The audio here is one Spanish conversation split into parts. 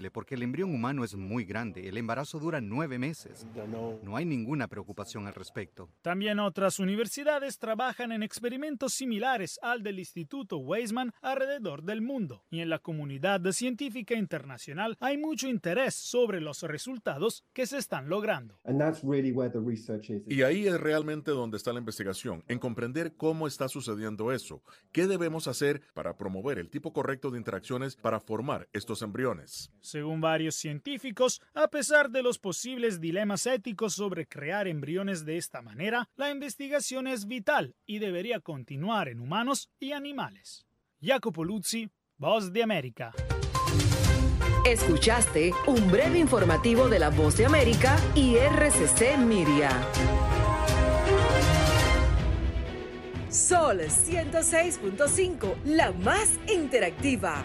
posible porque el embrión humano es muy grande. El embarazo dura nueve meses. No hay ninguna preocupación al respecto. También otras universidades trabajan en experimentos similares al del Instituto Weizmann alrededor del mundo. Y en la comunidad científica internacional hay mucho interés sobre los resultados que se están logrando. Y ahí es realmente donde está la investigación, en comprender cómo está sucediendo eso. ¿Qué debemos hacer para promover el tipo correcto de interacciones para formar estos embriones? Según varios científicos, a pesar de los posibles dilemas éticos sobre crear embriones de esta manera, la investigación es vital y debería continuar en humanos y animales. Jacopo Luzzi, Voz de América. Escuchaste un breve informativo de la Voz de América y RCC Miria. Sol 106.5, la más interactiva.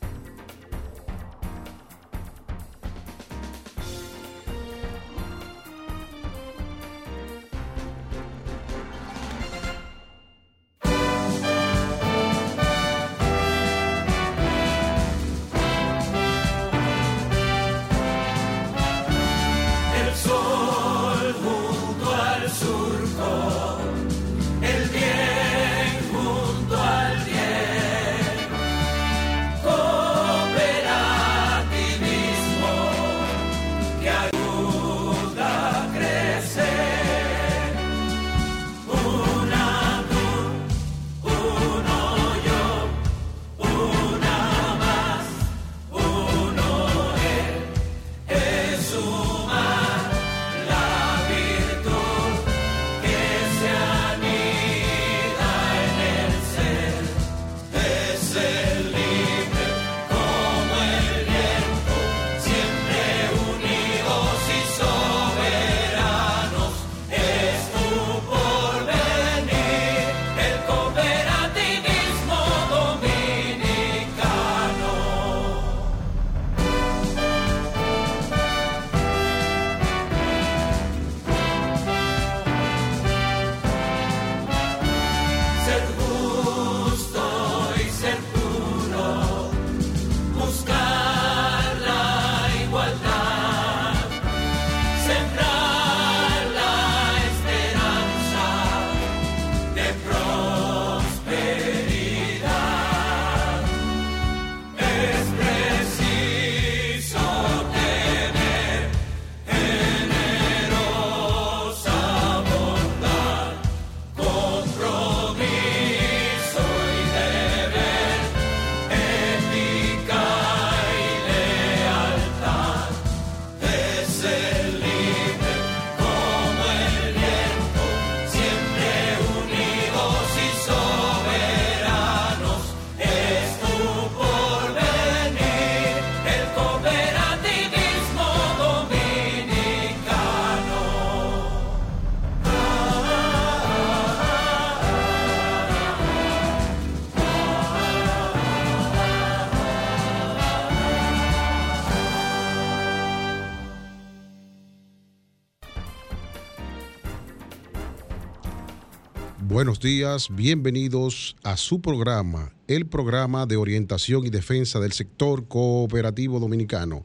días, bienvenidos a su programa, el programa de orientación y defensa del sector cooperativo dominicano,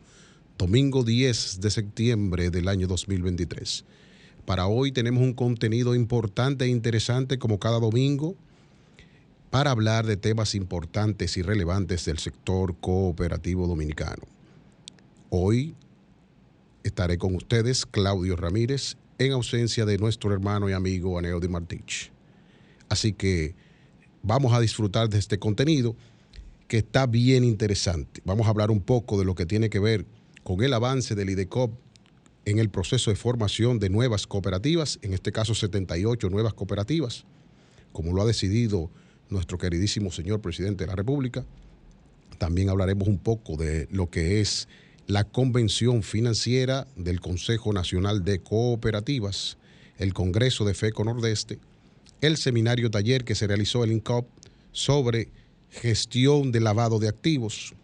domingo 10 de septiembre del año 2023. Para hoy tenemos un contenido importante e interesante como cada domingo para hablar de temas importantes y relevantes del sector cooperativo dominicano. Hoy estaré con ustedes, Claudio Ramírez, en ausencia de nuestro hermano y amigo Aneudi Martich. Así que vamos a disfrutar de este contenido que está bien interesante. Vamos a hablar un poco de lo que tiene que ver con el avance del IDECOP en el proceso de formación de nuevas cooperativas, en este caso 78 nuevas cooperativas, como lo ha decidido nuestro queridísimo señor presidente de la República. También hablaremos un poco de lo que es la convención financiera del Consejo Nacional de Cooperativas, el Congreso de FECO Nordeste, el seminario taller que se realizó el INCOP sobre gestión de lavado de activos.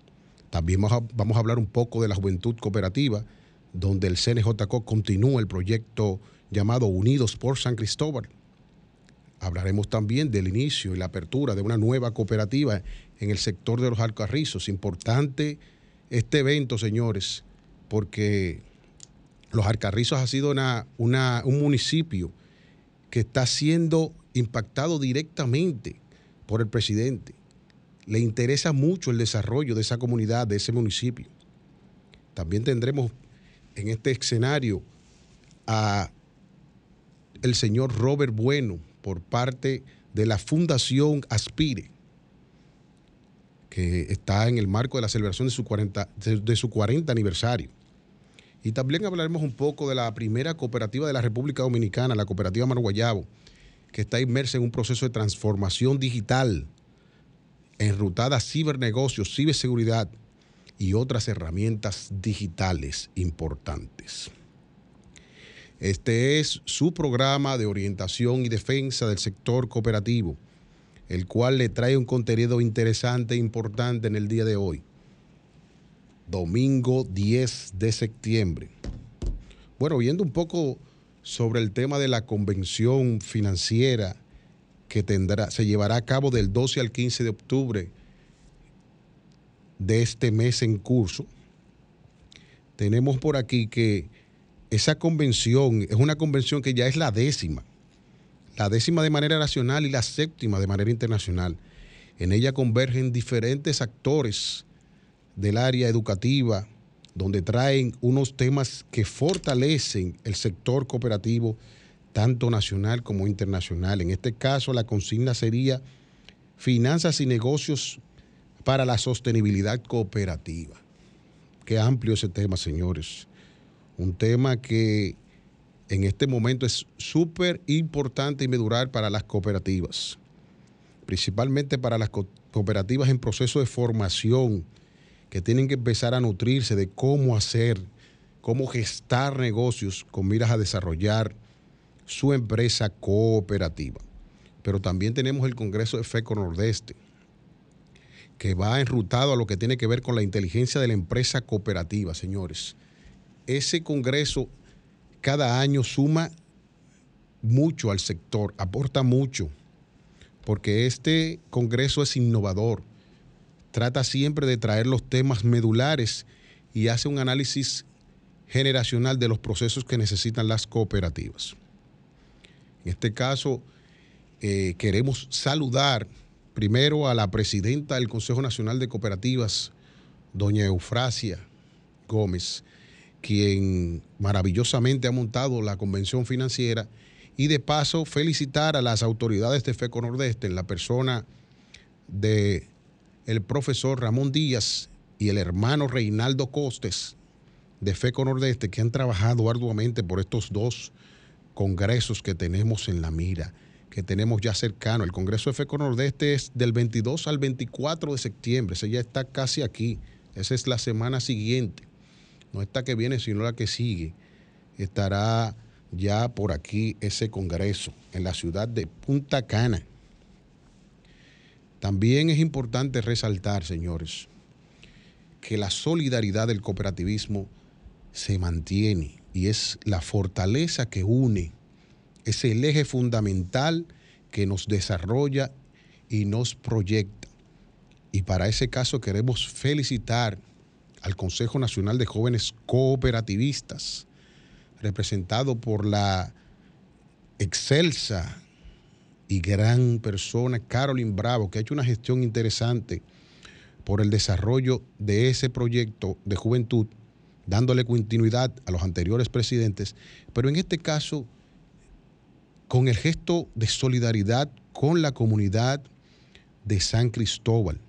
También vamos a, hablar un poco de la juventud cooperativa, donde el CNJCO continúa el proyecto llamado Unidos por San Cristóbal. Hablaremos también del inicio y la apertura de una nueva cooperativa en el sector de los alcarrizos. Importante este evento, señores, porque los alcarrizos ha sido un municipio que está siendo impactado directamente por el presidente. Le interesa mucho el desarrollo de esa comunidad, de ese municipio. También tendremos en este escenario a el señor Robert Bueno por parte de la Fundación Aspire, que está en el marco de la celebración de su 40, de, su 40 aniversario. Y también hablaremos un poco de la primera cooperativa de la República Dominicana, la cooperativa Marguayabo, que está inmersa en un proceso de transformación digital, enrutada a cibernegocios, ciberseguridad y otras herramientas digitales importantes. Este es su programa de orientación y defensa del sector cooperativo, el cual le trae un contenido interesante e importante en el día de hoy, domingo 10 de septiembre. Bueno, viendo un poco sobre el tema de la convención financiera que tendrá, se llevará a cabo del 12 al 15 de octubre de este mes en curso. Tenemos por aquí que esa convención es una convención que ya es la décima, la décima de manera nacional y la séptima de manera internacional. En ella convergen diferentes actores del área educativa, donde traen unos temas que fortalecen el sector cooperativo, tanto nacional como internacional. En este caso, la consigna sería finanzas y negocios para la sostenibilidad cooperativa. Qué amplio ese tema, señores un tema que en este momento es súper importante y medular para las cooperativas, principalmente para las cooperativas en proceso de formación, que tienen que empezar a nutrirse de cómo hacer, cómo gestar negocios con miras a desarrollar su empresa cooperativa. Pero también tenemos el Congreso de FECO Nordeste, que va enrutado a lo que tiene que ver con la inteligencia de la empresa cooperativa, señores ese Congreso cada año suma mucho al sector, aporta mucho, porque este Congreso es innovador, trata siempre de traer los temas medulares y hace un análisis generacional de los procesos que necesitan las cooperativas. En este caso, eh, queremos saludar primero a la presidenta del Consejo Nacional de Cooperativas, doña Eufrasia Gómez, quien maravillosamente ha montado la convención financiera y de paso felicitar a las autoridades de FECO Nordeste en la persona de el profesor Ramón Díaz y el hermano Reinaldo Costes de FECO Nordeste que han trabajado arduamente por estos dos congresos que tenemos en la mira, que tenemos ya cercano. El Congreso de FECO Nordeste es del 22 al 24 de septiembre, ese ya está casi aquí, esa es la semana siguiente no esta que viene, sino la que sigue, estará ya por aquí ese congreso en la ciudad de Punta Cana. También es importante resaltar, señores, que la solidaridad del cooperativismo se mantiene y es la fortaleza que une, es el eje fundamental que nos desarrolla y nos proyecta. Y para ese caso queremos felicitar al Consejo Nacional de Jóvenes Cooperativistas, representado por la excelsa y gran persona Carolyn Bravo, que ha hecho una gestión interesante por el desarrollo de ese proyecto de juventud, dándole continuidad a los anteriores presidentes, pero en este caso con el gesto de solidaridad con la comunidad de San Cristóbal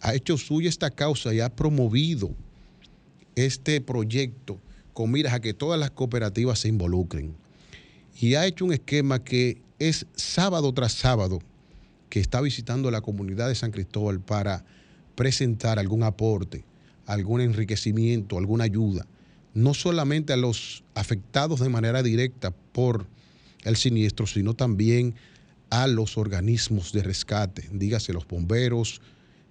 ha hecho suya esta causa y ha promovido este proyecto con miras a que todas las cooperativas se involucren. Y ha hecho un esquema que es sábado tras sábado que está visitando la comunidad de San Cristóbal para presentar algún aporte, algún enriquecimiento, alguna ayuda, no solamente a los afectados de manera directa por el siniestro, sino también a los organismos de rescate, dígase los bomberos,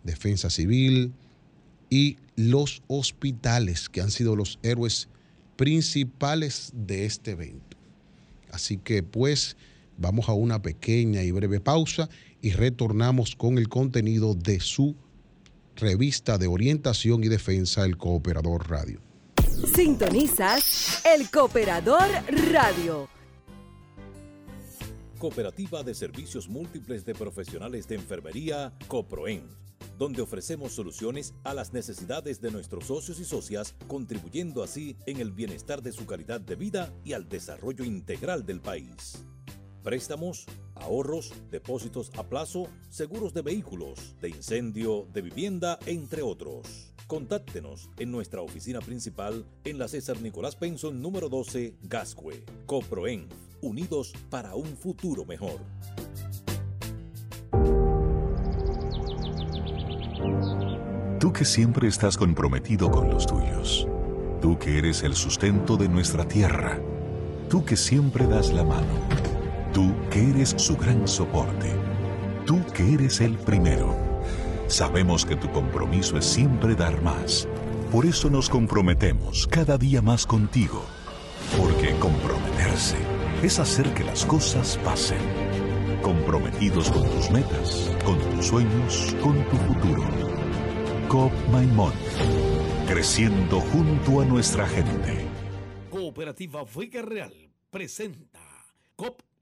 defensa civil y los hospitales, que han sido los héroes principales de este evento. Así que pues vamos a una pequeña y breve pausa y retornamos con el contenido de su revista de orientación y defensa, el Cooperador Radio. Sintonizas el Cooperador Radio. Cooperativa de Servicios Múltiples de Profesionales de Enfermería, COPROEN, donde ofrecemos soluciones a las necesidades de nuestros socios y socias, contribuyendo así en el bienestar de su calidad de vida y al desarrollo integral del país préstamos, ahorros, depósitos a plazo, seguros de vehículos, de incendio, de vivienda, entre otros. Contáctenos en nuestra oficina principal en la César Nicolás Penson número 12, Gascue. Coproen, unidos para un futuro mejor. Tú que siempre estás comprometido con los tuyos. Tú que eres el sustento de nuestra tierra. Tú que siempre das la mano Tú que eres su gran soporte. Tú que eres el primero. Sabemos que tu compromiso es siempre dar más. Por eso nos comprometemos cada día más contigo. Porque comprometerse es hacer que las cosas pasen. Comprometidos con tus metas, con tus sueños, con tu futuro. COP Maimón. Creciendo junto a nuestra gente. Cooperativa Vega Real presenta COP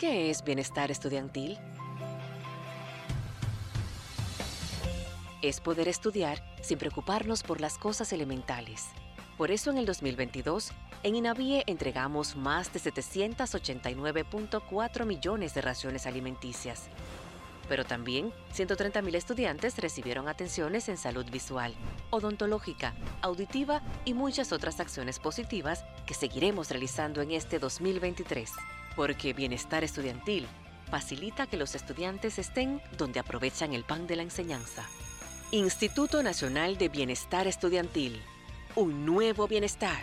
¿Qué es bienestar estudiantil? Es poder estudiar sin preocuparnos por las cosas elementales. Por eso en el 2022, en INAVIE entregamos más de 789.4 millones de raciones alimenticias. Pero también 130.000 estudiantes recibieron atenciones en salud visual, odontológica, auditiva y muchas otras acciones positivas que seguiremos realizando en este 2023 porque bienestar estudiantil facilita que los estudiantes estén donde aprovechan el pan de la enseñanza. Instituto Nacional de Bienestar Estudiantil. Un nuevo bienestar,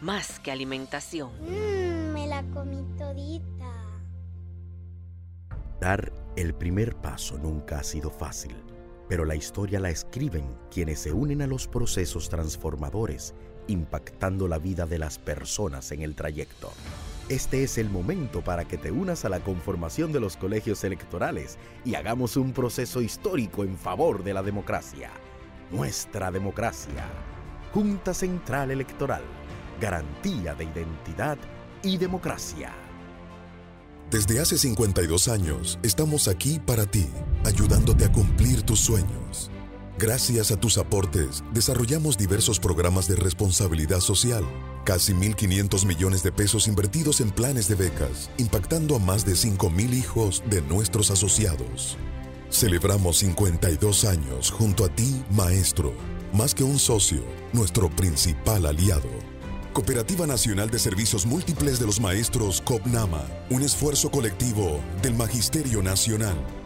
más que alimentación. Mmm, me la comí todita. Dar el primer paso nunca ha sido fácil, pero la historia la escriben quienes se unen a los procesos transformadores, impactando la vida de las personas en el trayecto. Este es el momento para que te unas a la conformación de los colegios electorales y hagamos un proceso histórico en favor de la democracia. Nuestra democracia. Junta Central Electoral. Garantía de identidad y democracia. Desde hace 52 años estamos aquí para ti, ayudándote a cumplir tus sueños. Gracias a tus aportes, desarrollamos diversos programas de responsabilidad social, casi 1.500 millones de pesos invertidos en planes de becas, impactando a más de 5.000 hijos de nuestros asociados. Celebramos 52 años junto a ti, maestro, más que un socio, nuestro principal aliado. Cooperativa Nacional de Servicios Múltiples de los Maestros COPNAMA, un esfuerzo colectivo del Magisterio Nacional.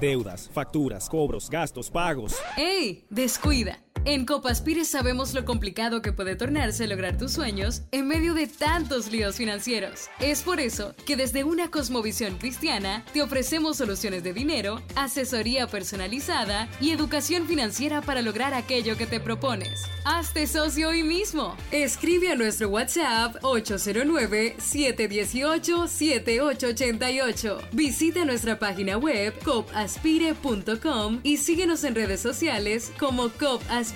Deudas, facturas, cobros, gastos, pagos. ¡Ey! Descuida. En Copaspire sabemos lo complicado que puede tornarse lograr tus sueños en medio de tantos líos financieros. Es por eso que desde una cosmovisión cristiana te ofrecemos soluciones de dinero, asesoría personalizada y educación financiera para lograr aquello que te propones. Hazte socio hoy mismo. Escribe a nuestro WhatsApp 809-718-7888. Visita nuestra página web copaspire.com y síguenos en redes sociales como Copaspire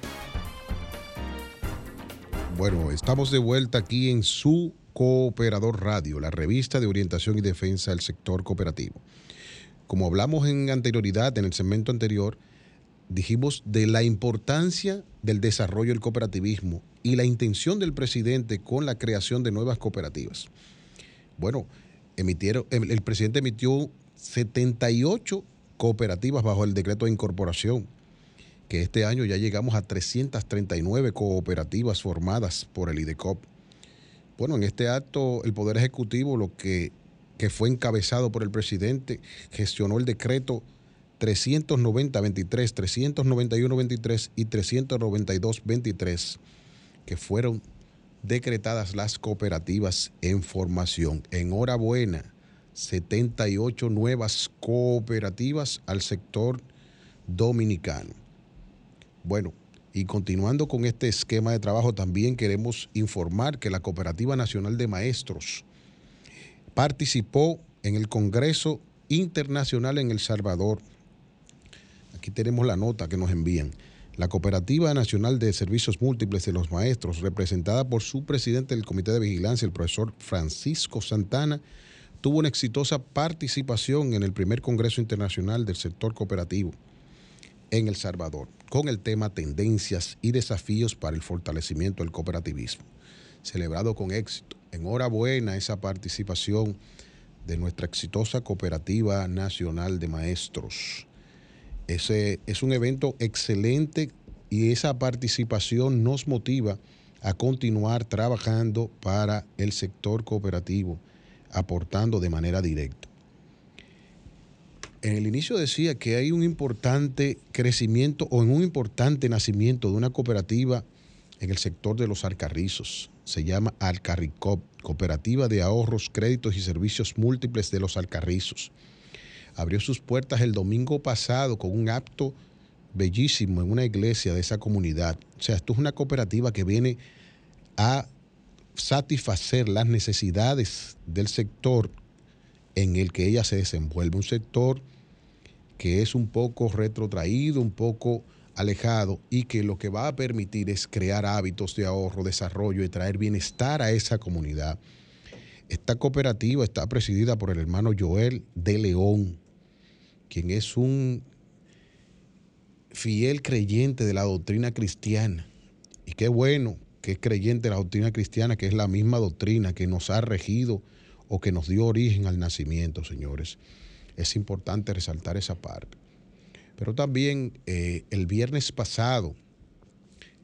Bueno, estamos de vuelta aquí en su Cooperador Radio, la revista de orientación y defensa del sector cooperativo. Como hablamos en anterioridad, en el segmento anterior, dijimos de la importancia del desarrollo del cooperativismo y la intención del presidente con la creación de nuevas cooperativas. Bueno, emitieron, el presidente emitió 78 cooperativas bajo el decreto de incorporación que este año ya llegamos a 339 cooperativas formadas por el IDECOP. Bueno, en este acto el Poder Ejecutivo, lo que, que fue encabezado por el presidente, gestionó el decreto 390-23, 391-23 y 392-23, que fueron decretadas las cooperativas en formación. Enhorabuena, 78 nuevas cooperativas al sector dominicano. Bueno, y continuando con este esquema de trabajo, también queremos informar que la Cooperativa Nacional de Maestros participó en el Congreso Internacional en El Salvador. Aquí tenemos la nota que nos envían. La Cooperativa Nacional de Servicios Múltiples de los Maestros, representada por su presidente del Comité de Vigilancia, el profesor Francisco Santana, tuvo una exitosa participación en el primer Congreso Internacional del Sector Cooperativo en El Salvador, con el tema Tendencias y Desafíos para el Fortalecimiento del Cooperativismo, celebrado con éxito. Enhorabuena esa participación de nuestra exitosa Cooperativa Nacional de Maestros. Ese es un evento excelente y esa participación nos motiva a continuar trabajando para el sector cooperativo, aportando de manera directa en el inicio decía que hay un importante crecimiento o en un importante nacimiento de una cooperativa en el sector de los alcarrizos. Se llama Alcarricop, Cooperativa de Ahorros, Créditos y Servicios Múltiples de los Alcarrizos. Abrió sus puertas el domingo pasado con un acto bellísimo en una iglesia de esa comunidad. O sea, esto es una cooperativa que viene a satisfacer las necesidades del sector en el que ella se desenvuelve. Un sector que es un poco retrotraído, un poco alejado y que lo que va a permitir es crear hábitos de ahorro, desarrollo y traer bienestar a esa comunidad. Esta cooperativa está presidida por el hermano Joel de León, quien es un fiel creyente de la doctrina cristiana. Y qué bueno que es creyente de la doctrina cristiana, que es la misma doctrina que nos ha regido o que nos dio origen al nacimiento, señores. Es importante resaltar esa parte. Pero también eh, el viernes pasado,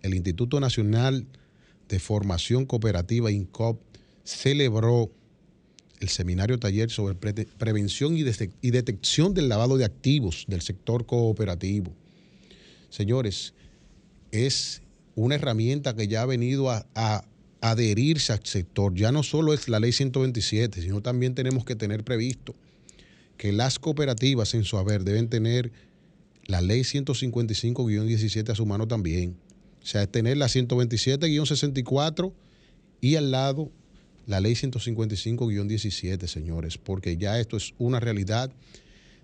el Instituto Nacional de Formación Cooperativa, INCOP, celebró el seminario taller sobre prevención y, detección del lavado de activos del sector cooperativo. Señores, es una herramienta que ya ha venido a, a, adherirse al sector. Ya no solo es la ley 127, sino también tenemos que tener previsto que las cooperativas en su haber deben tener la ley 155-17 a su mano también. O sea, es tener la 127-64 y al lado la ley 155-17, señores, porque ya esto es una realidad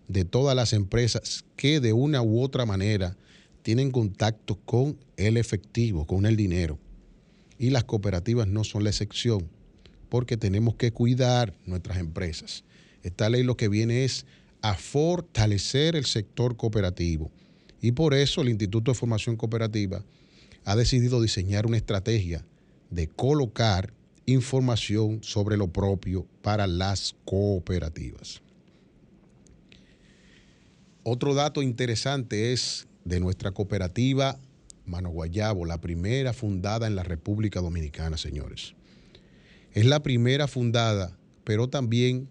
de todas las empresas que de una u otra manera tienen contacto con el efectivo, con el dinero. Y las cooperativas no son la excepción, porque tenemos que cuidar nuestras empresas. Esta ley lo que viene es a fortalecer el sector cooperativo. Y por eso el Instituto de Formación Cooperativa ha decidido diseñar una estrategia de colocar información sobre lo propio para las cooperativas. Otro dato interesante es de nuestra cooperativa Mano Guayabo, la primera fundada en la República Dominicana, señores. Es la primera fundada, pero también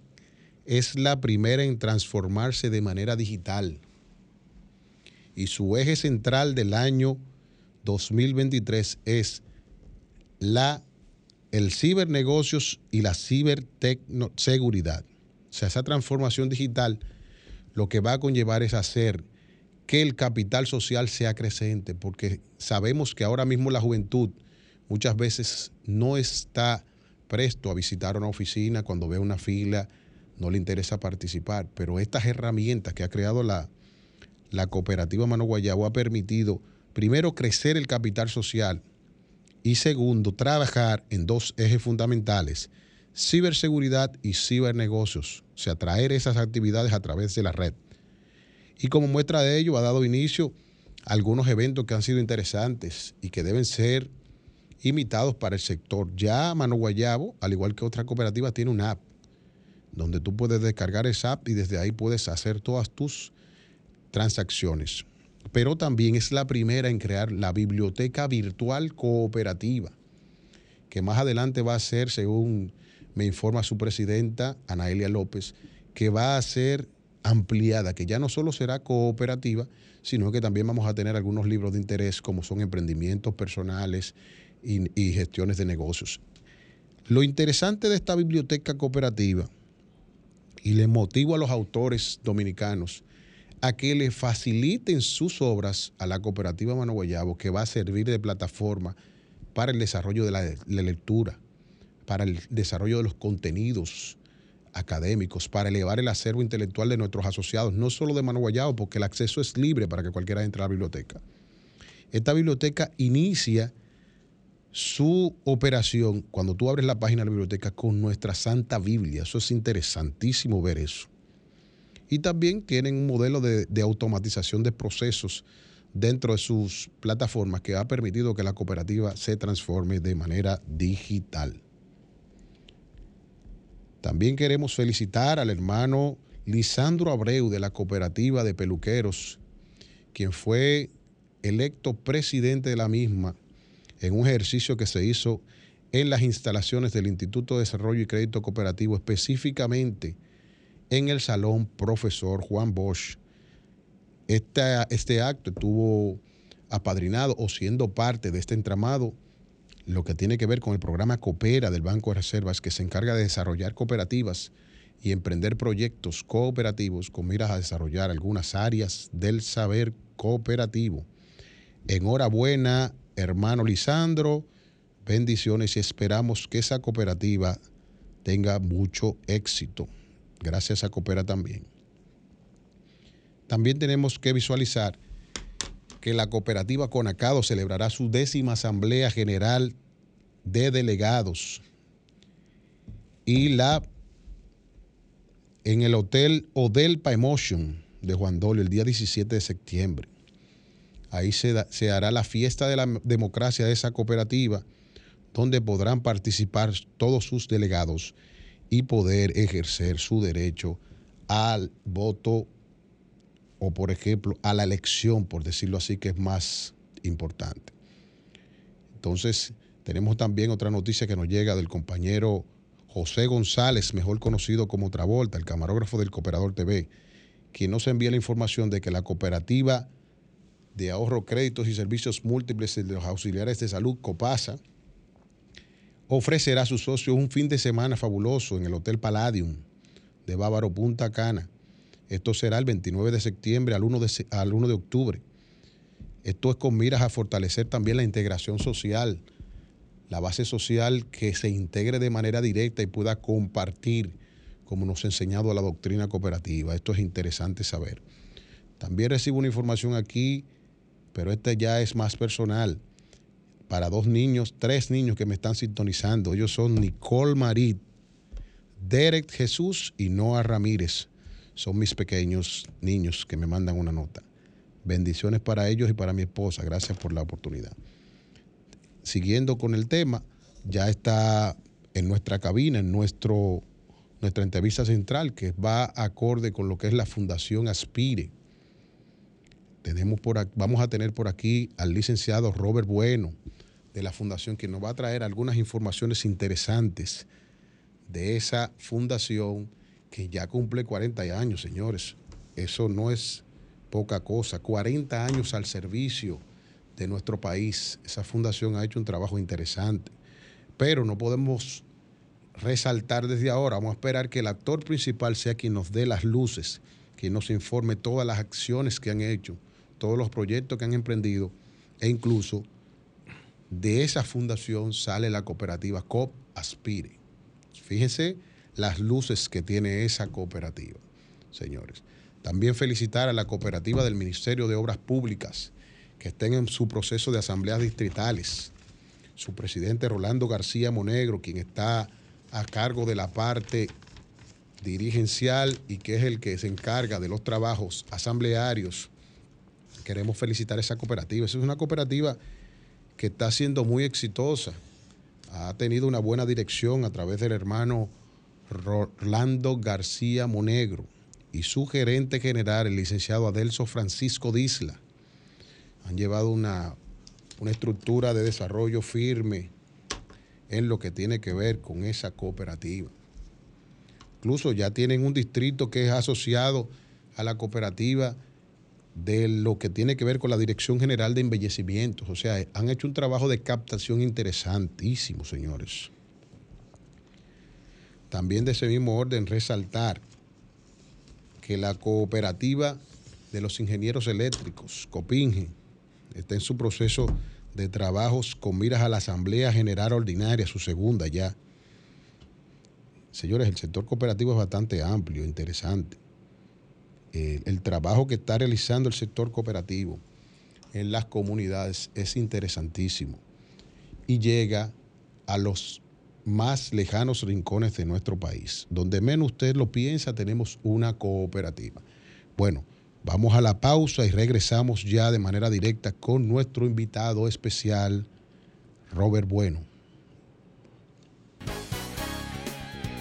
es la primera en transformarse de manera digital. Y su eje central del año 2023 es la el cibernegocios y la ciberseguridad. O sea, esa transformación digital lo que va a conllevar es hacer que el capital social sea creciente, porque sabemos que ahora mismo la juventud muchas veces no está presto a visitar una oficina cuando ve una fila, no le interesa participar, pero estas herramientas que ha creado la, la cooperativa Mano Guayabo ha permitido, primero, crecer el capital social y segundo, trabajar en dos ejes fundamentales, ciberseguridad y cibernegocios, o sea, traer esas actividades a través de la red. Y como muestra de ello, ha dado inicio a algunos eventos que han sido interesantes y que deben ser imitados para el sector. Ya Mano Guayabo, al igual que otras cooperativas, tiene una app donde tú puedes descargar esa app y desde ahí puedes hacer todas tus transacciones. Pero también es la primera en crear la biblioteca virtual cooperativa, que más adelante va a ser, según me informa su presidenta, Anaelia López, que va a ser ampliada, que ya no solo será cooperativa, sino que también vamos a tener algunos libros de interés como son emprendimientos personales y, gestiones de negocios. Lo interesante de esta biblioteca cooperativa, y le motivo a los autores dominicanos a que le faciliten sus obras a la cooperativa Mano Guayabo, que va a servir de plataforma para el desarrollo de la lectura, para el desarrollo de los contenidos, académicos para elevar el acervo intelectual de nuestros asociados, no solo de Mano Guayabo, porque el acceso es libre para que cualquiera entre a la biblioteca. Esta biblioteca inicia su operación cuando tú abres la página de la biblioteca con nuestra Santa Biblia. Eso es interesantísimo ver eso. Y también tienen un modelo de, de automatización de procesos dentro de sus plataformas que ha permitido que la cooperativa se transforme de manera digital. También queremos felicitar al hermano Lisandro Abreu de la Cooperativa de Peluqueros, quien fue electo presidente de la misma en un ejercicio que se hizo en las instalaciones del Instituto de Desarrollo y Crédito Cooperativo, específicamente en el Salón Profesor Juan Bosch. este acto estuvo apadrinado o siendo parte de este entramado lo que tiene que ver con el programa Coopera del Banco de Reservas, que se encarga de desarrollar cooperativas y emprender proyectos cooperativos con miras a desarrollar algunas áreas del saber cooperativo. Enhorabuena, hermano Lisandro, bendiciones y esperamos que esa cooperativa tenga mucho éxito. Gracias a Coopera también. También tenemos que visualizar que la cooperativa Conacado celebrará su décima Asamblea General de Delegados y la en el Hotel Odelpa Emotion de Juan Dolio el día 17 de septiembre. Ahí se, hará la fiesta de la democracia de esa cooperativa, donde podrán participar todos sus delegados y poder ejercer su derecho al voto o, por ejemplo, a la elección, por decirlo así, que es más importante. Entonces, tenemos también otra noticia que nos llega del compañero José González, mejor conocido como Travolta, el camarógrafo del Cooperador TV, quien nos envía la información de que la cooperativa de ahorro, créditos y servicios múltiples de los auxiliares de salud, COPASA, ofrecerá a sus socios un fin de semana fabuloso en el Hotel Palladium de Bávaro Punta Cana esto será el 29 de septiembre al 1 de, al 1 de octubre. Esto es con miras a fortalecer también la integración social, la base social que se integre de manera directa y pueda compartir, como nos ha enseñado la doctrina cooperativa. Esto es interesante saber. También recibo una información aquí, pero esta ya es más personal. Para dos niños, tres niños que me están sintonizando. Ellos son Nicole Marit, Derek Jesús y Noah Ramírez son mis pequeños niños que me mandan una nota. Bendiciones para ellos y para mi esposa. Gracias por la oportunidad. Siguiendo con el tema, ya está en nuestra cabina, en nuestro, nuestra entrevista central, que va acorde con lo que es la Fundación Aspire. Tenemos por, vamos a tener por aquí al licenciado Robert Bueno de la Fundación, que nos va a traer algunas informaciones interesantes de esa fundación que ya cumple 40 años, señores. Eso no es poca cosa. 40 años al servicio de nuestro país. Esa fundación ha hecho un trabajo interesante. Pero no podemos resaltar desde ahora, vamos a esperar que el actor principal sea quien nos dé las luces, quien nos informe todas las acciones que han hecho, todos los proyectos que han emprendido e incluso de esa fundación sale la cooperativa COP Aspire. Fíjense las luces que tiene esa cooperativa, señores. También felicitar a la cooperativa del Ministerio de Obras Públicas, que estén en su proceso de asambleas distritales. Su presidente Rolando García Monegro, quien está a cargo de la parte dirigencial y que es el que se encarga de los trabajos asamblearios. Queremos felicitar a esa cooperativa. Esa es una cooperativa que está siendo muy exitosa. Ha tenido una buena dirección a través del hermano Rolando García Monegro y su gerente general, el licenciado Adelso Francisco Disla. Han llevado una, una estructura de desarrollo firme en lo que tiene que ver con esa cooperativa. Incluso ya tienen un distrito que es asociado a la cooperativa de lo que tiene que ver con la Dirección General de Embellecimientos. O sea, han hecho un trabajo de captación interesantísimo, señores. También de ese mismo orden resaltar que la cooperativa de los ingenieros eléctricos, COPINGE, está en su proceso de trabajos con miras a la Asamblea General Ordinaria, su segunda ya. Señores, el sector cooperativo es bastante amplio, interesante. Eh, el trabajo que está realizando el sector cooperativo en las comunidades es interesantísimo y llega a los más lejanos rincones de nuestro país. Donde menos usted lo piensa, tenemos una cooperativa. Bueno, Vamos a la pausa y regresamos ya de manera directa con nuestro invitado especial, Robert Bueno.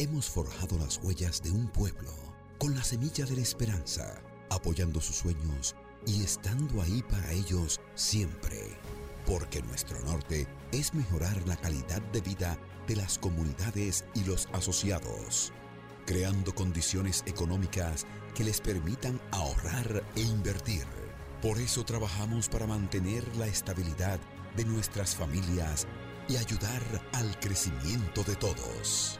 hemos forjado las huellas de un pueblo con la semilla de la esperanza, apoyando sus sueños y estando ahí para ellos siempre. Porque nuestro norte es mejorar la calidad de vida de las comunidades y los asociados, creando condiciones económicas que les permitan ahorrar e invertir. Por eso trabajamos para mantener la estabilidad de nuestras familias y ayudar al crecimiento de todos.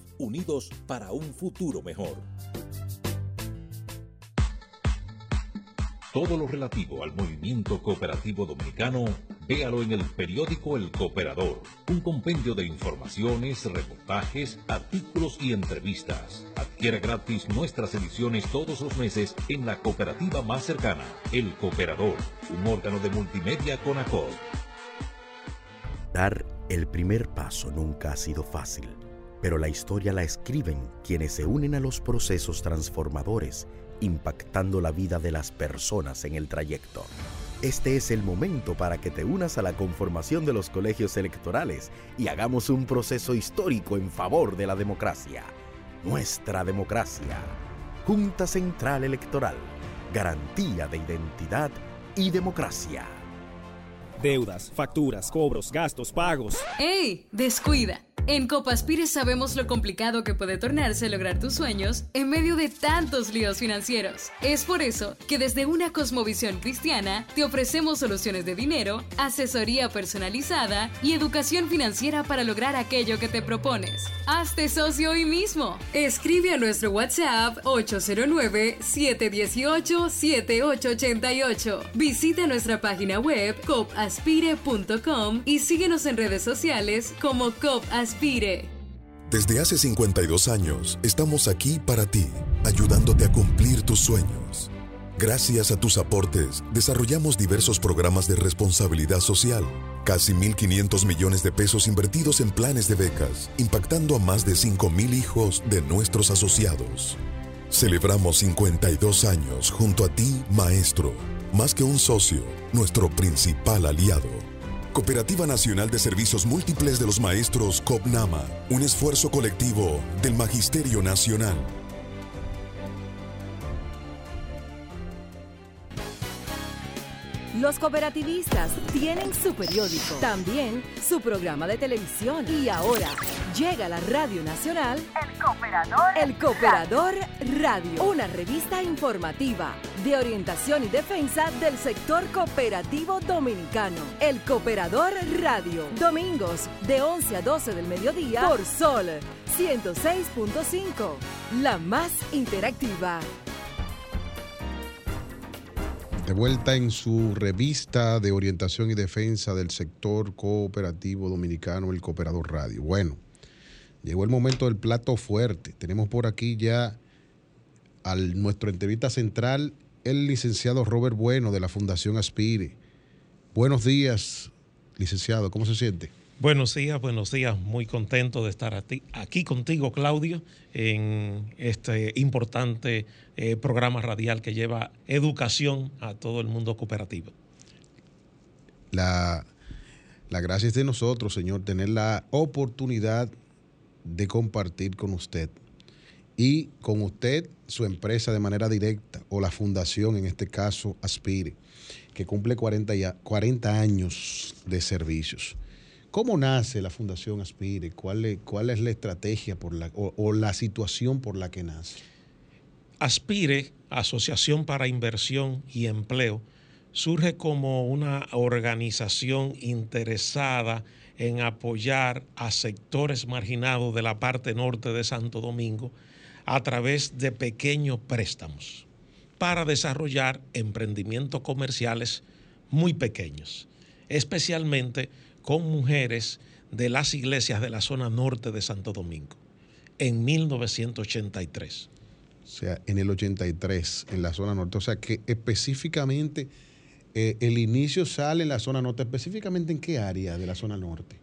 unidos para un futuro mejor. Todo lo relativo al movimiento cooperativo dominicano, véalo en el periódico El Cooperador, un compendio de informaciones, reportajes, artículos y entrevistas. Adquiera gratis nuestras ediciones todos los meses en la cooperativa más cercana, El Cooperador, un órgano de multimedia con ACOD. Dar el primer paso nunca ha sido fácil pero la historia la escriben quienes se unen a los procesos transformadores impactando la vida de las personas en el trayecto. Este es el momento para que te unas a la conformación de los colegios electorales y hagamos un proceso histórico en favor de la democracia. Nuestra democracia. Junta Central Electoral. Garantía de identidad y democracia. Deudas, facturas, cobros, gastos, pagos. ¡Ey! Descuida. En Copaspire sabemos lo complicado que puede tornarse lograr tus sueños en medio de tantos líos financieros. Es por eso que desde una cosmovisión cristiana te ofrecemos soluciones de dinero, asesoría personalizada y educación financiera para lograr aquello que te propones. Hazte socio hoy mismo. Escribe a nuestro WhatsApp 809-718-7888. Visita nuestra página web copaspire.com y síguenos en redes sociales como Copaspire desde hace 52 años estamos aquí para ti, ayudándote a cumplir tus sueños. Gracias a tus aportes, desarrollamos diversos programas de responsabilidad social, casi 1.500 millones de pesos invertidos en planes de becas, impactando a más de 5.000 hijos de nuestros asociados. Celebramos 52 años junto a ti, maestro, más que un socio, nuestro principal aliado. Cooperativa Nacional de Servicios Múltiples de los Maestros COPNAMA, un esfuerzo colectivo del Magisterio Nacional. Los cooperativistas tienen su periódico, también su programa de televisión. Y ahora llega a la Radio Nacional El Cooperador, El Cooperador Radio, una revista informativa de orientación y defensa del sector cooperativo dominicano. El Cooperador Radio, domingos de 11 a 12 del mediodía por Sol 106.5, la más interactiva. De vuelta en su revista de orientación y defensa del sector cooperativo dominicano, el Cooperador Radio. Bueno, llegó el momento del plato fuerte. Tenemos por aquí ya a nuestro entrevista central, el licenciado Robert Bueno de la Fundación Aspire. Buenos días, licenciado, ¿cómo se siente? Buenos días, buenos días. Muy contento de estar aquí contigo, Claudio, en este importante eh, programa radial que lleva educación a todo el mundo cooperativo. La, la gracia es de nosotros, señor, tener la oportunidad de compartir con usted y con usted su empresa de manera directa o la fundación, en este caso Aspire, que cumple 40, ya, 40 años de servicios. ¿Cómo nace la Fundación Aspire? ¿Cuál es, cuál es la estrategia por la, o, la situación por la que nace? Aspire, Asociación para Inversión y Empleo, surge como una organización interesada en apoyar a sectores marginados de la parte norte de Santo Domingo a través de pequeños préstamos para desarrollar emprendimientos comerciales muy pequeños, especialmente con mujeres de las iglesias de la zona norte de Santo Domingo en 1983. O sea, en el 83, en la zona norte. O sea, que específicamente eh, el inicio sale en la zona norte. ¿Específicamente en qué área de la zona norte?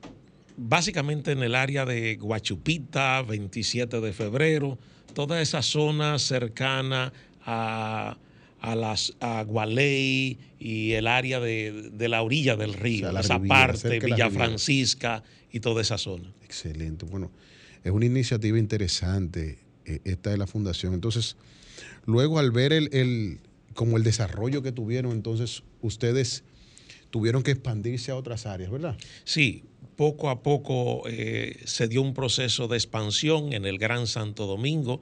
Básicamente en el área de Guachupita, 27 de febrero, toda esa zona cercana a a las a Gualey y el área de, la orilla del río, esa parte, Villa Francisca y toda esa zona. Excelente. Bueno, es una iniciativa interesante eh, esta de la fundación. Entonces, luego al ver el, como el desarrollo que tuvieron, entonces ustedes tuvieron que expandirse a otras áreas, ¿verdad? Sí, poco a poco eh, se dio un proceso de expansión en el Gran Santo Domingo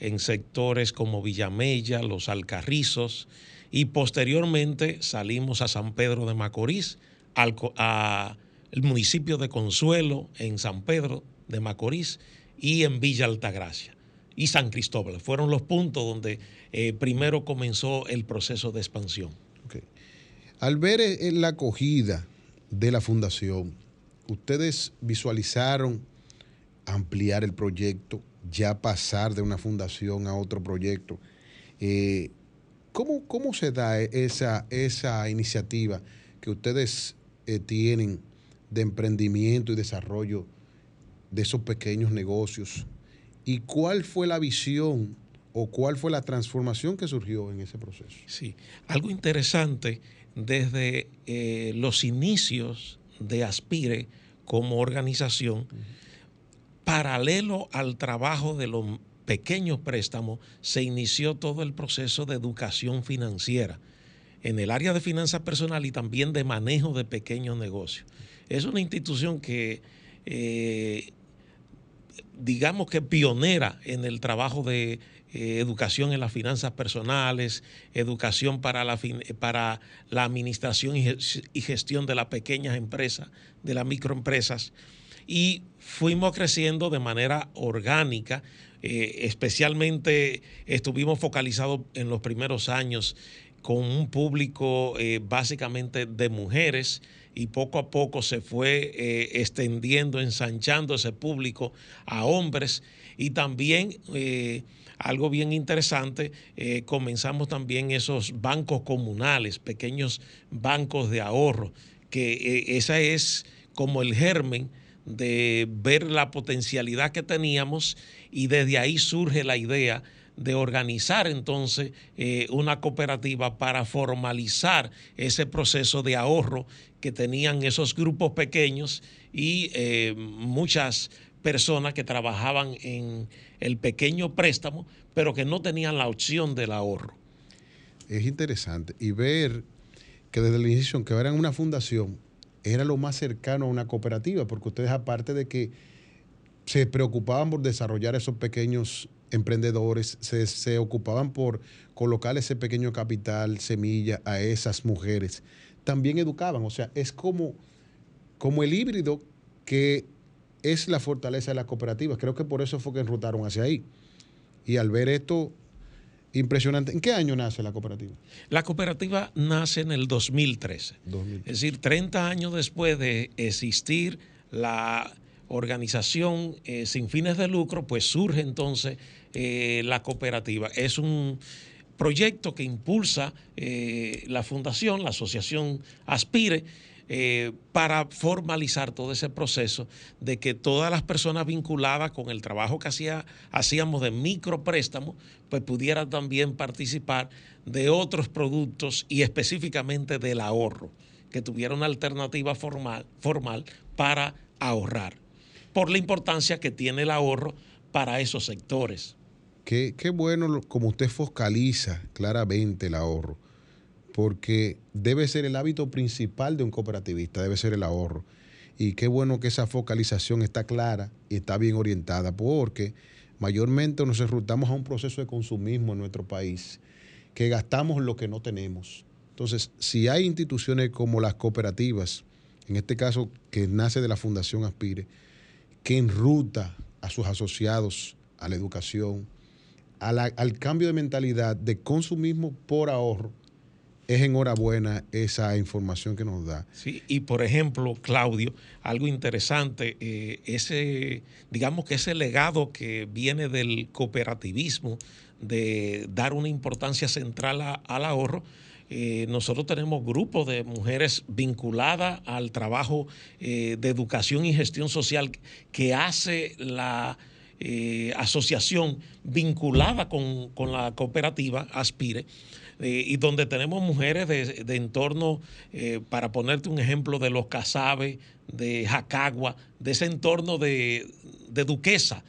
en sectores como Villamella, Los Alcarrizos, y posteriormente salimos a San Pedro de Macorís, al municipio de Consuelo, en San Pedro de Macorís, y en Villa Altagracia y San Cristóbal. Fueron los puntos donde eh, primero comenzó el proceso de expansión. Al ver eh, la acogida de la fundación, ustedes visualizaron ampliar el proyecto, ya pasar de una fundación a otro proyecto. Eh, ¿cómo, ¿cómo, se da esa, esa iniciativa que ustedes eh, tienen de emprendimiento y desarrollo de esos pequeños negocios? ¿Y cuál fue la visión o cuál fue la transformación que surgió en ese proceso. Sí, algo interesante desde eh, los inicios de Aspire como organización, paralelo al trabajo de los pequeños préstamos, se inició todo el proceso de educación financiera en el área de finanzas personal y también de manejo de pequeños negocios. Es una institución que, eh, digamos que pionera en el trabajo de eh, educación en las finanzas personales, educación para la, para la administración y gestión de las pequeñas empresas, de las microempresas. Y fuimos creciendo de manera orgánica, eh, especialmente estuvimos focalizados en los primeros años con un público eh, básicamente de mujeres y poco a poco se fue extendiendo, ensanchando ese público a hombres y también algo bien interesante, eh, comenzamos también esos bancos comunales, pequeños bancos de ahorro, que eh, esa es como el germen de ver la potencialidad que teníamos y desde ahí surge la idea de organizar entonces eh, una cooperativa para formalizar ese proceso de ahorro que tenían esos grupos pequeños y muchas personas que trabajaban en el pequeño préstamo, pero que no tenían la opción del ahorro. Es interesante y ver que desde el inicio, aunque eran una fundación, era lo más cercano a una cooperativa, porque ustedes aparte de que se preocupaban por desarrollar esos pequeños emprendedores, se, ocupaban por colocar ese pequeño capital, semilla a esas mujeres, también educaban, o sea, es como, como el híbrido que es la fortaleza de las cooperativas. Creo que por eso fue que enrutaron hacia ahí. Y al ver esto, impresionante. ¿En qué año nace la cooperativa? La cooperativa nace en el 2013. Es decir, 30 años después de existir la organización eh, sin fines de lucro, pues surge entonces eh, la cooperativa. Es un proyecto que impulsa eh, la fundación, la asociación Aspire, eh, para formalizar todo ese proceso de que todas las personas vinculadas con el trabajo que hacía, hacíamos de micropréstamos, pues pudieran también participar de otros productos y específicamente del ahorro, que tuviera una alternativa formal, formal para ahorrar, por la importancia que tiene el ahorro para esos sectores. Qué, qué bueno como usted focaliza claramente el ahorro porque debe ser el hábito principal de un cooperativista, debe ser el ahorro. Y qué bueno que esa focalización está clara y está bien orientada, porque mayormente nos enrutamos a un proceso de consumismo en nuestro país, que gastamos lo que no tenemos. Entonces, si hay instituciones como las cooperativas, en este caso que nace de la Fundación Aspire, que enruta a sus asociados a la educación, al cambio de mentalidad de consumismo por ahorro, es enhorabuena esa información que nos da. Sí, y por ejemplo, Claudio, algo interesante, eh, ese, digamos que ese legado que viene del cooperativismo, de dar una importancia central al ahorro, eh, nosotros tenemos grupos de mujeres vinculadas al trabajo eh, de educación y gestión social que hace la asociación vinculada con, con la cooperativa Aspire eh, y donde tenemos mujeres de, entorno, eh, para ponerte un ejemplo, de los Casabe, de Jacagua, de ese entorno de, Duquesa,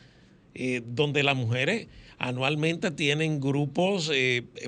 eh, donde las mujeres anualmente tienen grupos,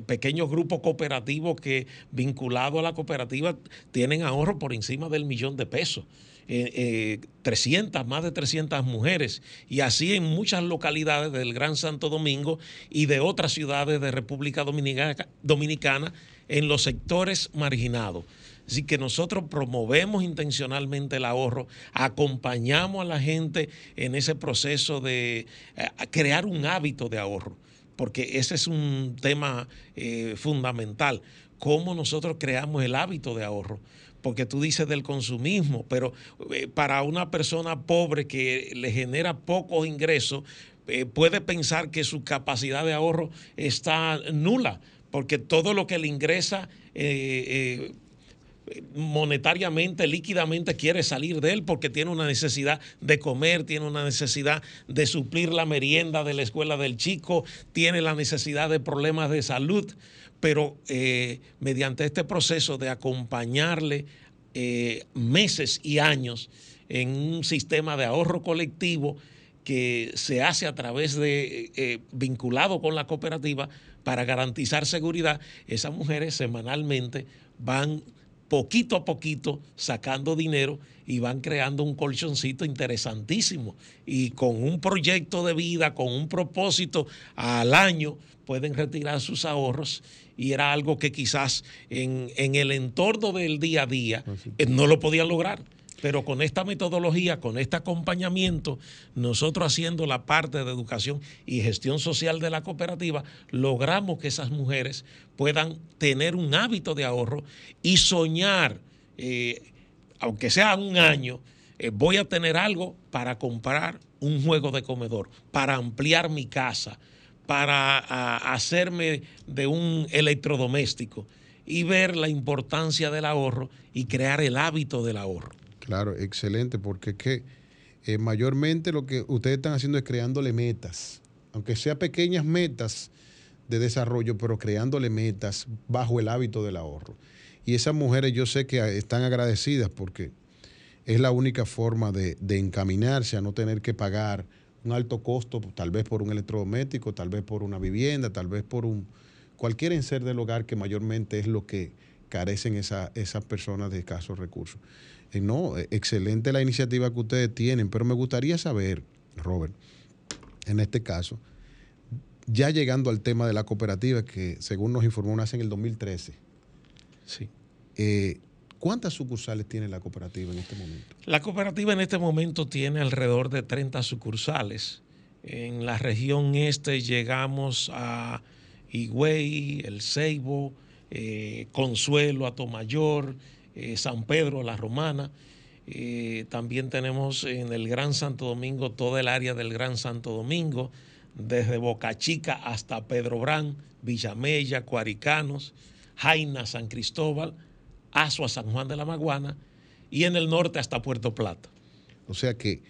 pequeños grupos cooperativos que vinculados a la cooperativa tienen ahorro por encima del millón de pesos. 300, eh, más de 300 mujeres, y así en muchas localidades del Gran Santo Domingo y de otras ciudades de República Dominicana, Dominicana en los sectores marginados. Así que nosotros promovemos intencionalmente el ahorro, acompañamos a la gente en ese proceso de eh, crear un hábito de ahorro, porque ese es un tema eh, fundamental, cómo nosotros creamos el hábito de ahorro porque tú dices del consumismo, pero eh, para una persona pobre que le genera pocos ingresos, eh, puede pensar que su capacidad de ahorro está nula, porque todo lo que le ingresa eh, monetariamente, líquidamente quiere salir de él porque tiene una necesidad de comer, tiene una necesidad de suplir la merienda de la escuela del chico, tiene la necesidad de problemas de salud, pero eh, mediante este proceso de acompañarle eh, meses y años en un sistema de ahorro colectivo que se hace a través de, eh, vinculado con la cooperativa para garantizar seguridad, esas mujeres semanalmente van poquito a poquito sacando dinero y van creando un colchoncito interesantísimo. Y con un proyecto de vida, con un propósito al año, pueden retirar sus ahorros. Y era algo que quizás en, en el entorno del día a día eh, no lo podían lograr. Pero con esta metodología, con este acompañamiento, nosotros haciendo la parte de educación y gestión social de la cooperativa, logramos que esas mujeres puedan tener un hábito de ahorro y soñar, eh, aunque sea un año, eh, voy a tener algo para comprar un juego de comedor, para ampliar mi casa, para hacerme de un electrodoméstico y ver la importancia del ahorro y crear el hábito del ahorro. Claro, excelente, porque es que eh, mayormente lo que ustedes están haciendo es creándole metas, aunque sea pequeñas metas de desarrollo, pero creándole metas bajo el hábito del ahorro. Y esas mujeres yo sé que están agradecidas porque es la única forma de, encaminarse a no tener que pagar un alto costo, tal vez por un electrodoméstico, tal vez por una vivienda, tal vez por un cualquier ser del hogar que mayormente es lo que carecen esas personas de escasos recursos. Eh, no, eh, excelente la iniciativa que ustedes tienen, pero me gustaría saber, Robert, en este caso, ya llegando al tema de la cooperativa, que según nos informó, nace en el 2013. Sí. Eh, ¿Cuántas sucursales tiene la cooperativa en este momento? La cooperativa en este momento tiene alrededor de 30 sucursales. En la región este llegamos a Higüey, El Ceibo, Consuelo, Atomayor, eh, San Pedro, La Romana. Eh, también tenemos en el Gran Santo Domingo toda el área del Gran Santo Domingo, desde Boca Chica hasta Pedro Brán, Villamella, Cuaricanos, Jaina, San Cristóbal, Asua, San Juan de la Maguana y en el norte hasta Puerto Plata. O sea que,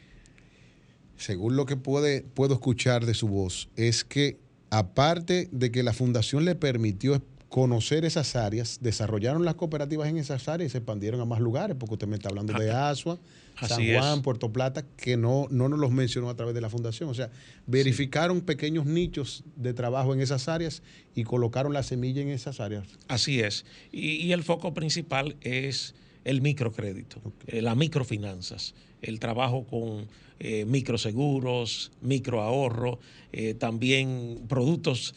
según lo que puede, puedo escuchar de su voz, es que aparte de que la fundación le permitió conocer esas áreas, desarrollaron las cooperativas en esas áreas y se expandieron a más lugares, porque usted me está hablando de Asua, San Juan, Puerto Plata, que no, no nos los mencionó a través de la fundación. O sea, verificaron pequeños nichos de trabajo en esas áreas y colocaron la semilla en esas áreas. Así es. Y, el foco principal es el microcrédito, eh, las microfinanzas, el trabajo con eh, microseguros, microahorro, eh, también productos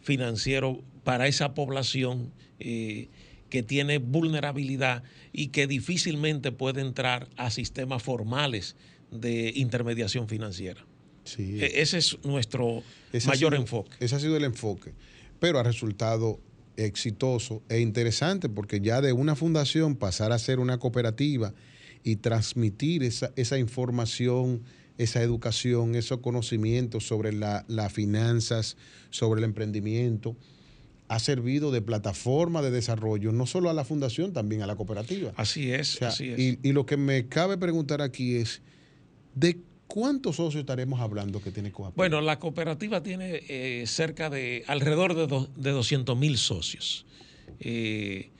financieros para esa población eh, que tiene vulnerabilidad y que difícilmente puede entrar a sistemas formales de intermediación financiera. Sí. E, ese es nuestro mayor enfoque. Ese ha sido el enfoque, pero ha resultado exitoso e interesante porque ya de una fundación pasar a ser una cooperativa y transmitir esa, esa información, esa educación, esos conocimientos sobre las finanzas, sobre el emprendimiento, ha servido de plataforma de desarrollo, no solo a la fundación, también a la cooperativa. Así es, así es. Y, lo que me cabe preguntar aquí es, ¿de cuántos socios estaremos hablando que tiene Cooperativa? Bueno, la cooperativa tiene eh, cerca de, alrededor de, de 200 mil socios. Eh,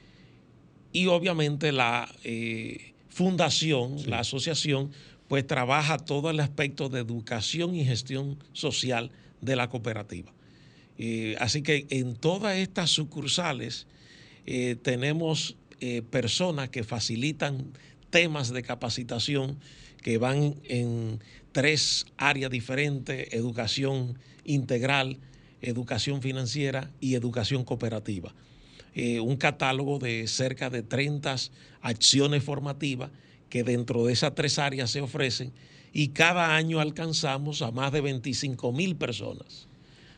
y obviamente la eh, fundación, la asociación, pues trabaja todo el aspecto de educación y gestión social de la cooperativa. Eh, así que en todas estas sucursales eh, tenemos eh, personas que facilitan temas de capacitación que van en tres áreas diferentes, educación integral, educación financiera y educación cooperativa. un catálogo de cerca de 30 acciones formativas que dentro de esas tres áreas se ofrecen y cada año alcanzamos a más de 25 mil personas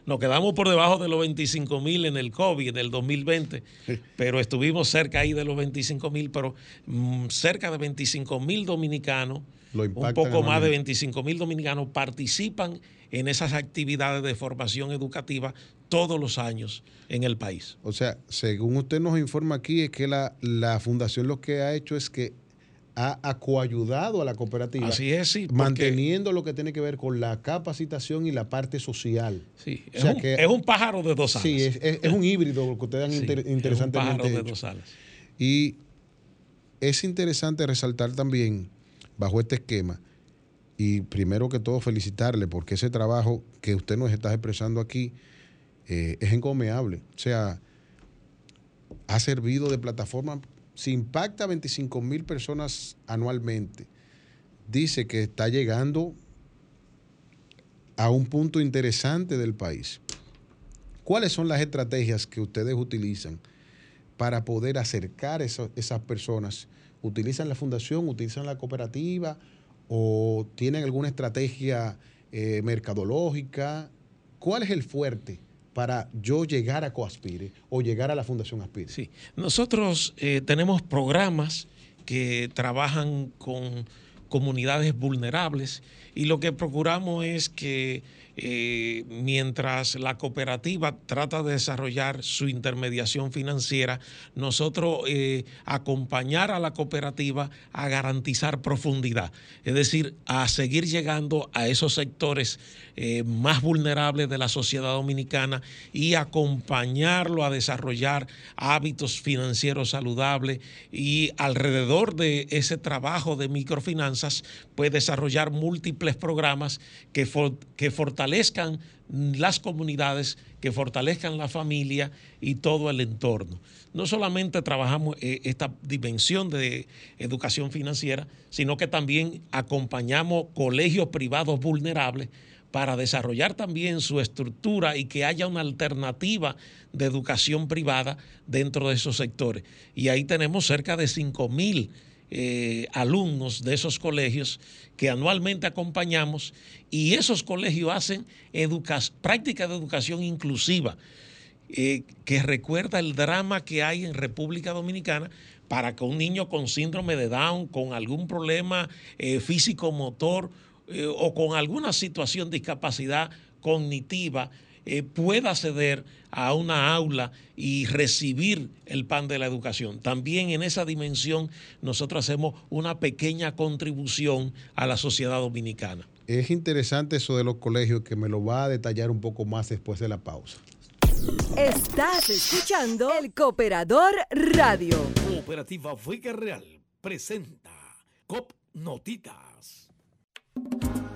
Nos quedamos por debajo de los 25 mil en el COVID en el 2020, pero estuvimos cerca ahí de los 25 mil, pero mm, cerca de 25 mil dominicanos, un poco más de 25 mil dominicanos participan en esas actividades de formación educativa todos los años en el país. O sea, según usted nos informa aquí, es que la, la fundación lo que ha hecho es que ha, coayudado a la cooperativa. Así es, sí. Manteniendo lo que tiene que ver con la capacitación y la parte social. Sí, es, un, es un, pájaro de dos alas. Sí, es, un híbrido lo que ustedes han interesantemente es un pájaro de dos alas. Y es interesante resaltar también, bajo este esquema, y primero que todo felicitarle, porque ese trabajo que usted nos está expresando aquí eh, es encomiable. O sea, ha servido de plataforma si impacta a 25 mil personas anualmente, dice que está llegando a un punto interesante del país. ¿Cuáles son las estrategias que ustedes utilizan para poder acercar a esas personas? ¿Utilizan la fundación, utilizan la cooperativa o tienen alguna estrategia eh, mercadológica? ¿Cuál es el fuerte? Para yo llegar a Coaspire o llegar a la Fundación Aspire? Sí, nosotros eh, tenemos programas que trabajan con comunidades vulnerables y lo que procuramos es que eh, mientras la cooperativa trata de desarrollar su intermediación financiera, nosotros eh, acompañar a la cooperativa a garantizar profundidad, es decir, a seguir llegando a esos sectores eh, más vulnerables de la sociedad dominicana y acompañarlo a desarrollar hábitos financieros saludables y alrededor de ese trabajo de microfinanzas, pues desarrollar múltiples programas que, que fortalezcan las comunidades, que fortalezcan la familia y todo el entorno. No solamente trabajamos eh, esta dimensión de educación financiera, sino que también acompañamos colegios privados vulnerables para desarrollar también su estructura y que haya una alternativa de educación privada dentro de esos sectores. Y ahí tenemos cerca de 5 mil eh, alumnos de esos colegios que anualmente acompañamos y esos colegios hacen práctica de educación inclusiva, eh, que recuerda el drama que hay en República Dominicana para que un niño con síndrome de Down, con algún problema eh, físico-motor o con alguna situación de discapacidad cognitiva, eh, pueda acceder a una aula y recibir el pan de la educación. También en esa dimensión nosotros hacemos una pequeña contribución a la sociedad dominicana. Es interesante eso de los colegios que me lo va a detallar un poco más después de la pausa. Estás escuchando el Cooperador Radio. Cooperativa Vega Real presenta COP Notitas.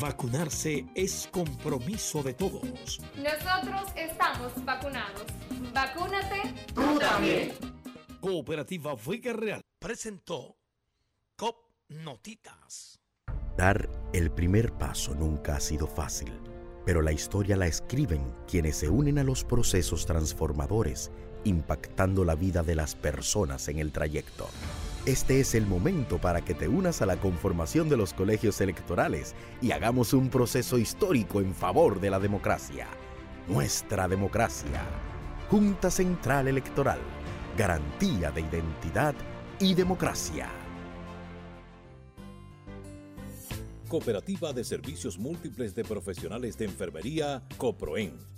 Vacunarse es compromiso de todos. Nosotros estamos vacunados. Vacúnate. Tú también. Cooperativa Vega Real presentó COP Notitas. Dar el primer paso nunca ha sido fácil, pero la historia la escriben quienes se unen a los procesos transformadores, impactando la vida de las personas en el trayecto. Este es el momento para que te unas a la conformación de los colegios electorales y hagamos un proceso histórico en favor de la democracia. Nuestra democracia. Junta Central Electoral. Garantía de identidad y democracia. Cooperativa de Servicios Múltiples de Profesionales de Enfermería, COPROEN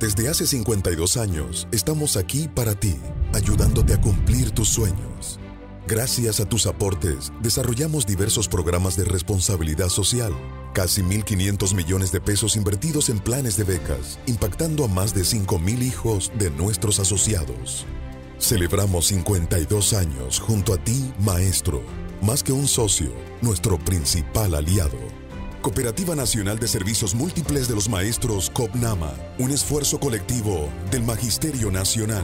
Desde hace 52 años estamos aquí para ti, ayudándote a cumplir tus sueños. Gracias a tus aportes, desarrollamos diversos programas de responsabilidad social, casi 1.500 millones de pesos invertidos en planes de becas, impactando a más de 5.000 hijos de nuestros asociados. Celebramos 52 años junto a ti, maestro, más que un socio, nuestro principal aliado. Cooperativa Nacional de Servicios Múltiples de los Maestros COPNAMA, un esfuerzo colectivo del Magisterio Nacional.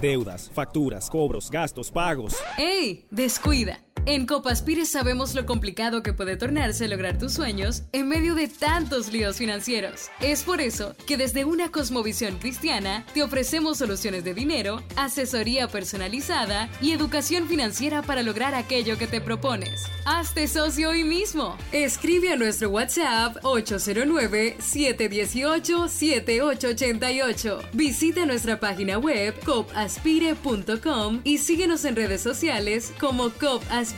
Deudas, facturas, cobros, gastos, pagos. ¡Ey! Descuida. En Copaspire sabemos lo complicado que puede tornarse lograr tus sueños en medio de tantos líos financieros. Es por eso que desde una cosmovisión cristiana te ofrecemos soluciones de dinero, asesoría personalizada y educación financiera para lograr aquello que te propones. Hazte socio hoy mismo. Escribe a nuestro WhatsApp 809-718-7888. Visita nuestra página web copaspire.com y síguenos en redes sociales como Copaspire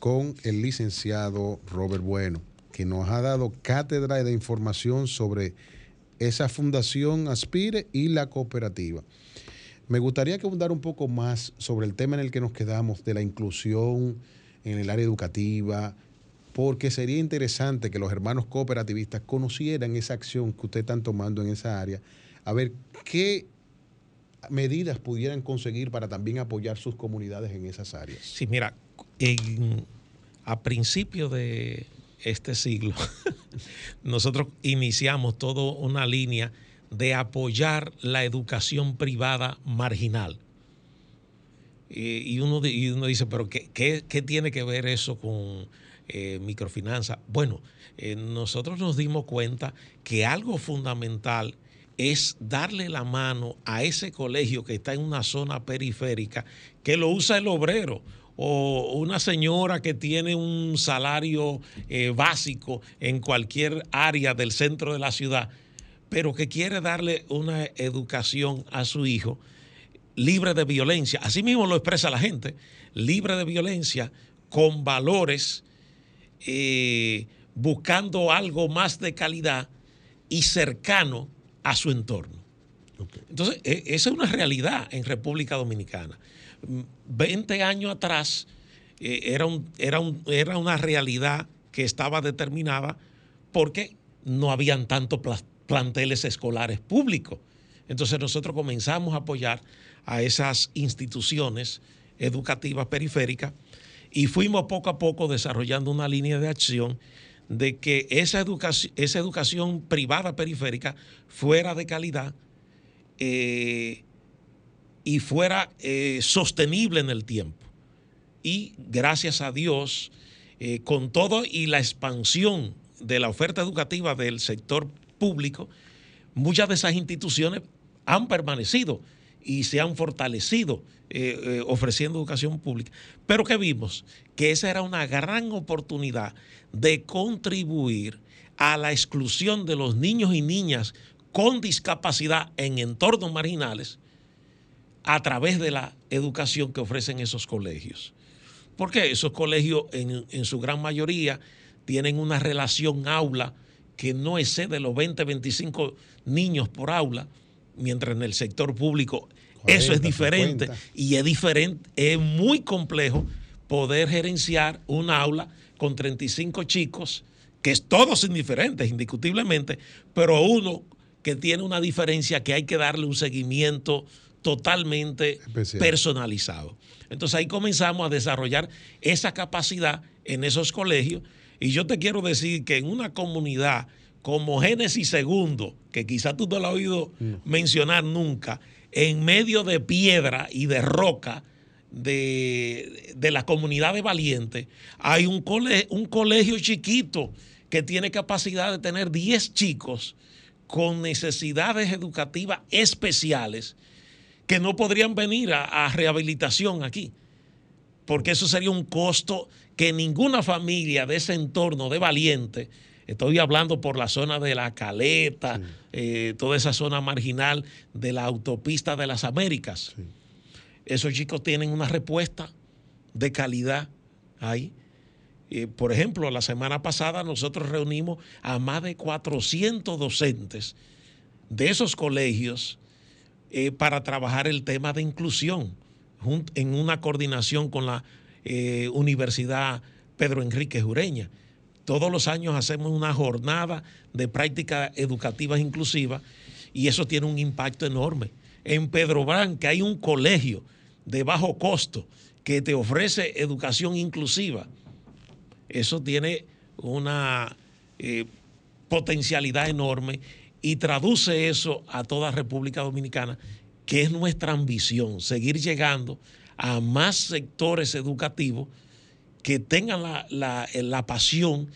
con el licenciado Robert Bueno, que nos ha dado cátedra de información sobre esa fundación Aspire y la cooperativa. Me gustaría que abundara un poco más sobre el tema en el que nos quedamos de la inclusión en el área educativa, porque sería interesante que los hermanos cooperativistas conocieran esa acción que ustedes están tomando en esa área, a ver qué medidas pudieran conseguir para también apoyar sus comunidades en esas áreas. Sí, mira, a principios de este siglo, nosotros iniciamos toda una línea de apoyar la educación privada marginal. Y, uno, dice, pero ¿qué, tiene que ver eso con eh, microfinanza? Bueno, eh, nosotros nos dimos cuenta que algo fundamental es darle la mano a ese colegio que está en una zona periférica que lo usa el obrero o una señora que tiene un salario eh, básico en cualquier área del centro de la ciudad, pero que quiere darle una educación a su hijo libre de violencia. Así mismo lo expresa la gente, libre de violencia, con valores, eh, buscando algo más de calidad y cercano a su entorno. Entonces, e, esa es una realidad en República Dominicana. 20 años atrás eh, era, una realidad que estaba determinada porque no habían tantos planteles escolares públicos. Entonces nosotros comenzamos a apoyar a esas instituciones educativas periféricas y fuimos poco a poco desarrollando una línea de acción de que esa educación, esa educación privada periférica fuera de calidad, eh, y fuera eh, sostenible en el tiempo. Y gracias a Dios, eh, con todo y la expansión de la oferta educativa del sector público, muchas de esas instituciones han permanecido y se han fortalecido eh, ofreciendo educación pública. Pero que vimos que esa era una gran oportunidad de contribuir a la exclusión de los niños y niñas con discapacidad en entornos marginales a través de la educación que ofrecen esos colegios. Porque esos colegios en, su gran mayoría tienen una relación aula que no excede los 20, 25 niños por aula, mientras en el sector público eso es diferente y es diferente, es muy complejo poder gerenciar un aula con 35 chicos, que es todos indiferentes, indiscutiblemente, pero uno que tiene una diferencia que hay que darle un seguimiento totalmente personalizado. Entonces ahí comenzamos a desarrollar esa capacidad en esos colegios. Y yo te quiero decir que en una comunidad como Génesis Segundo, que quizás tú no lo has oído mencionar nunca, en medio de piedra y de roca de, la comunidad de Valiente, hay un, un colegio chiquito que tiene capacidad de tener 10 chicos con necesidades educativas especiales que no podrían venir a, rehabilitación aquí, porque eso sería un costo que ninguna familia de ese entorno de Valiente, estoy hablando por la zona de la Caleta, eh, toda esa zona marginal de la autopista de las Américas, esos chicos tienen una respuesta de calidad ahí. Eh, por ejemplo, la semana pasada nosotros reunimos a más de 400 docentes de esos colegios eh, para trabajar el tema de inclusión en una coordinación con la eh, Universidad Pedro Enrique Jureña. Todos los años hacemos una jornada de prácticas educativas inclusivas y eso tiene un impacto enorme. En Pedro que hay un colegio de bajo costo que te ofrece educación inclusiva. Eso tiene una eh, potencialidad enorme y traduce eso a toda República Dominicana, que es nuestra ambición, seguir llegando a más sectores educativos que tengan la, la, pasión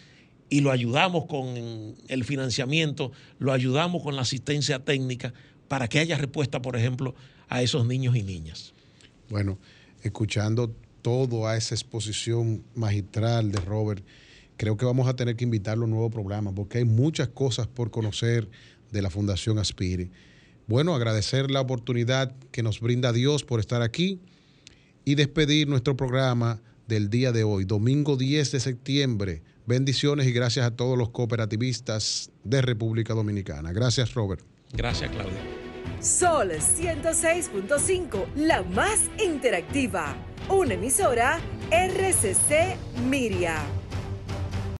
y lo ayudamos con el financiamiento, lo ayudamos con la asistencia técnica para que haya respuesta, por ejemplo, a esos niños y niñas. Bueno, escuchando todo a esa exposición magistral de Robert, creo que vamos a tener que invitarlo a un nuevo programa porque hay muchas cosas por conocer de la Fundación Aspire. Bueno, agradecer la oportunidad que nos brinda Dios por estar aquí y despedir nuestro programa del día de hoy, domingo 10 de septiembre. Bendiciones y gracias a todos los cooperativistas de República Dominicana. Gracias, Robert. Gracias, Claudia. Sol 106.5, la más interactiva. Una emisora RCC Miria.